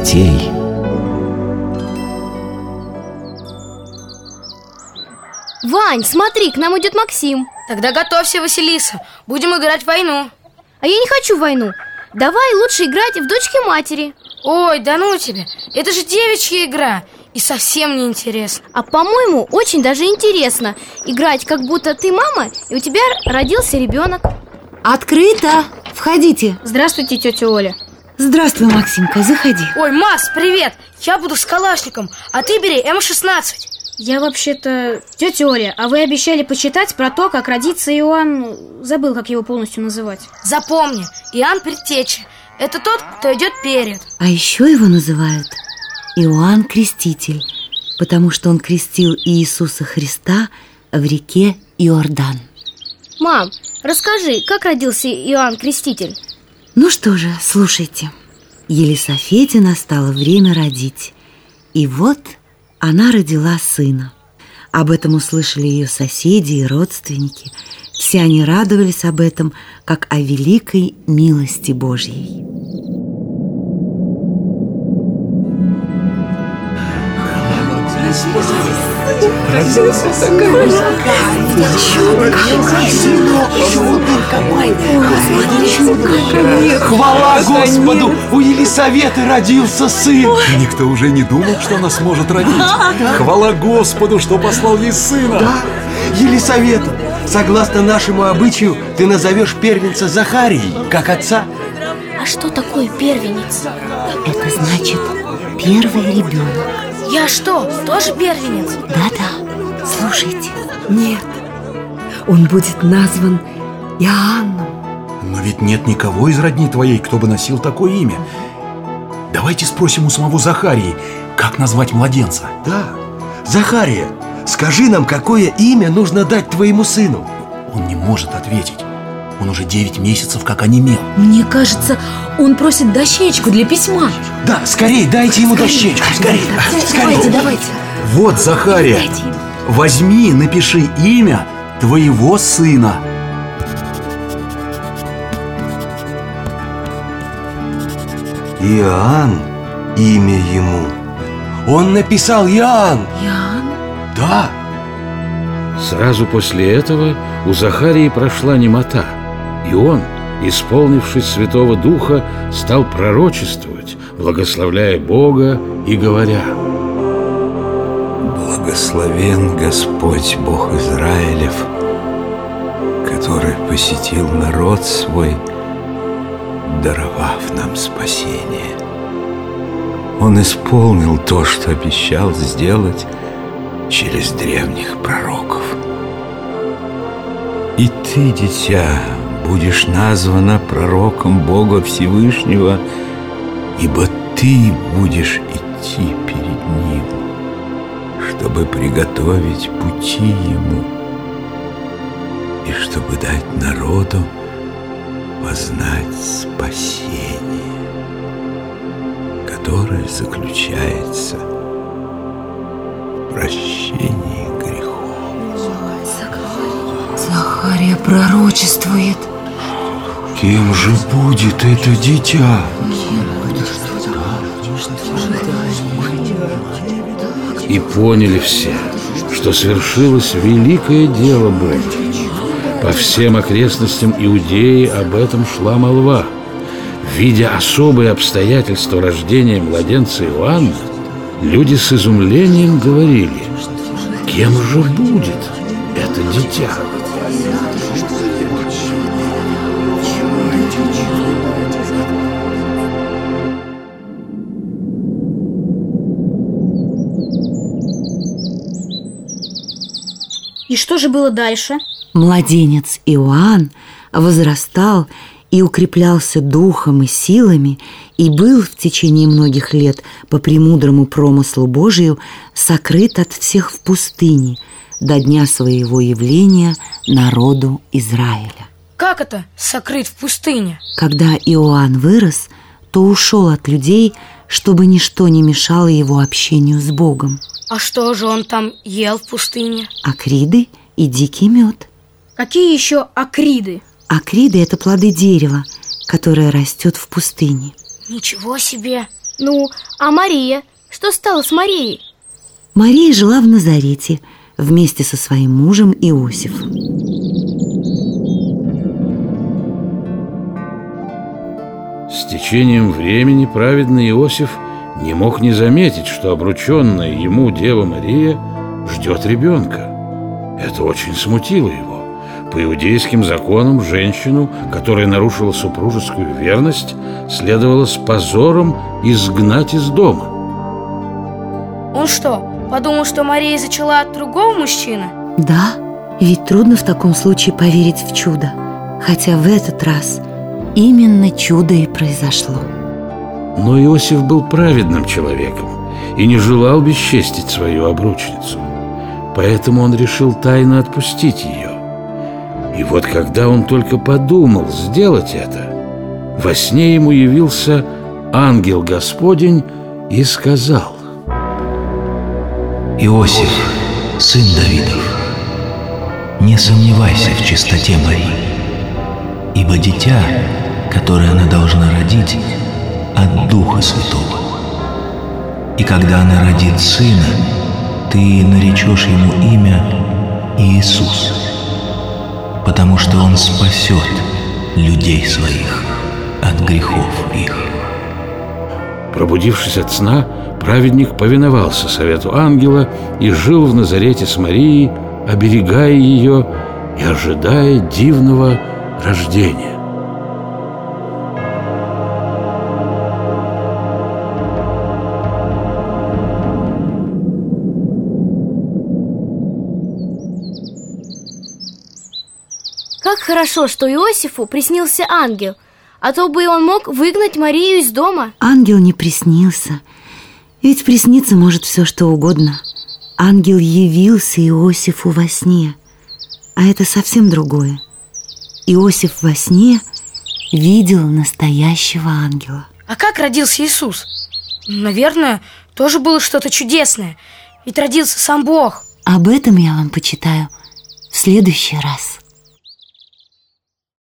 детей. Вань, смотри, к нам идет Максим. Тогда готовься, Василиса. Будем играть в войну. А я не хочу войну. Давай лучше играть в дочки матери Ой, да ну тебе. Это же девичья игра. И совсем не интересно. А по-моему, очень даже интересно Играть, как будто ты мама И у тебя родился ребенок. Открыто! Входите. Здравствуйте, тетя Оля Здравствуй, Максимка, заходи. Ой, Макс, привет! Я буду с калашником А ты бери М-16 Я вообще-то... Тетя Оля, а вы обещали почитать про то, как родится Иоанн... Забыл, как его полностью называть. Запомни, Иоанн Предтеча Это тот, кто идет перед. А еще его называют Иоанн Креститель Потому что он крестил Иисуса Христа в реке Иордан. Мам, расскажи, как родился Иоанн Креститель? Ну что же, слушайте. Елисофете настало время родить. И вот она родила сына. Об этом услышали ее соседи и родственники. Все они радовались об этом, как о великой милости Божьей Хвала Господу! У Елисаветы родился сын! Никто уже не думал, что она сможет родить. Хвала Господу, что послал ей сына. Да, Елисавета, согласно нашему обычаю, ты назовешь первенца Захарией, как отца. А что такое первенец? Это значит первый ребенок Я что, тоже первенец? Да-да, слушайте Нет, он будет назван Иоанном Но ведь нет никого из родни твоей, кто бы носил такое имя. Давайте спросим у самого Захарии, как назвать младенца. Да, Захария, скажи нам, какое имя нужно дать твоему сыну? Он не может ответить. Он уже 9 месяцев как онемел. Мне кажется, он просит дощечку для письма Да, скорей, дайте ему дощечку, скорей, Давайте, давайте Вот, Захария, возьми, напиши имя твоего сына. Иоанн, имя ему. Он написал Иоанн. Иоанн? Да, Сразу после этого у Захарии прошла немота, и он, исполнившись Святого Духа, стал пророчествовать, благословляя Бога и говоря Благословен Господь Бог Израилев, который посетил народ свой, даровав нам спасение. Он исполнил то, что обещал сделать через древних пророков. И ты, дитя, будешь названа пророком Бога Всевышнего, ибо ты будешь идти перед Ним, чтобы приготовить пути Ему и чтобы дать народу познать спасение, которое заключается в прощении грехов. Захария пророчествует кем же будет это дитя? И поняли все, что свершилось великое дело Божье. По всем окрестностям Иудеи об этом шла молва. Видя особые обстоятельства рождения младенца Иоанна, люди с изумлением говорили, кем же будет это дитя? И что же было дальше? Младенец Иоанн возрастал и укреплялся духом и силами, и был в течение многих лет по премудрому промыслу Божию сокрыт от всех в пустыне до дня своего явления народу Израиля. Как это сокрыть в пустыне? Когда Иоанн вырос, то ушел от людей, чтобы ничто не мешало его общению с Богом. А что же он там ел в пустыне? Акриды и дикий мед. Какие еще акриды? Акриды – это плоды дерева, которое растет в пустыне. Ничего себе! Ну, а Мария? Что стало с Марией? Мария жила в Назарете вместе со своим мужем Иосифом. С течением времени праведный Иосиф не мог не заметить, что обрученная ему Дева Мария ждет ребенка. Это очень смутило его. По иудейским законам женщину, которая нарушила супружескую верность, следовало с позором изгнать из дома. Он что, подумал, что Мария зачала от другого мужчины? Да, ведь трудно в таком случае поверить в чудо. Хотя в этот раз именно чудо и произошло. Но Иосиф был праведным человеком и не желал бесчестить свою обручницу. Поэтому он решил тайно отпустить ее. И вот когда он только подумал сделать это, во сне ему явился ангел Господень и сказал Иосиф, сын Давидов, не сомневайся в чистоте Марии, ибо дитя, которое она должна родить, от Духа Святого. И когда она родит сына, ты наречешь ему имя Иисус, потому что он спасет людей своих от грехов их. Пробудившись от сна, праведник повиновался совету ангела и жил в Назарете с Марией, оберегая ее и ожидая дивного рождения. Хорошо, что Иосифу приснился ангел, а то бы он мог выгнать Марию из дома. Ангел не приснился, ведь присниться может все, что угодно. Ангел явился Иосифу во сне, а это совсем другое. Иосиф во сне видел настоящего ангела. А как родился Иисус? Наверное, тоже было что-то чудесное. Ведь родился сам Бог. Об этом я вам почитаю в следующий раз.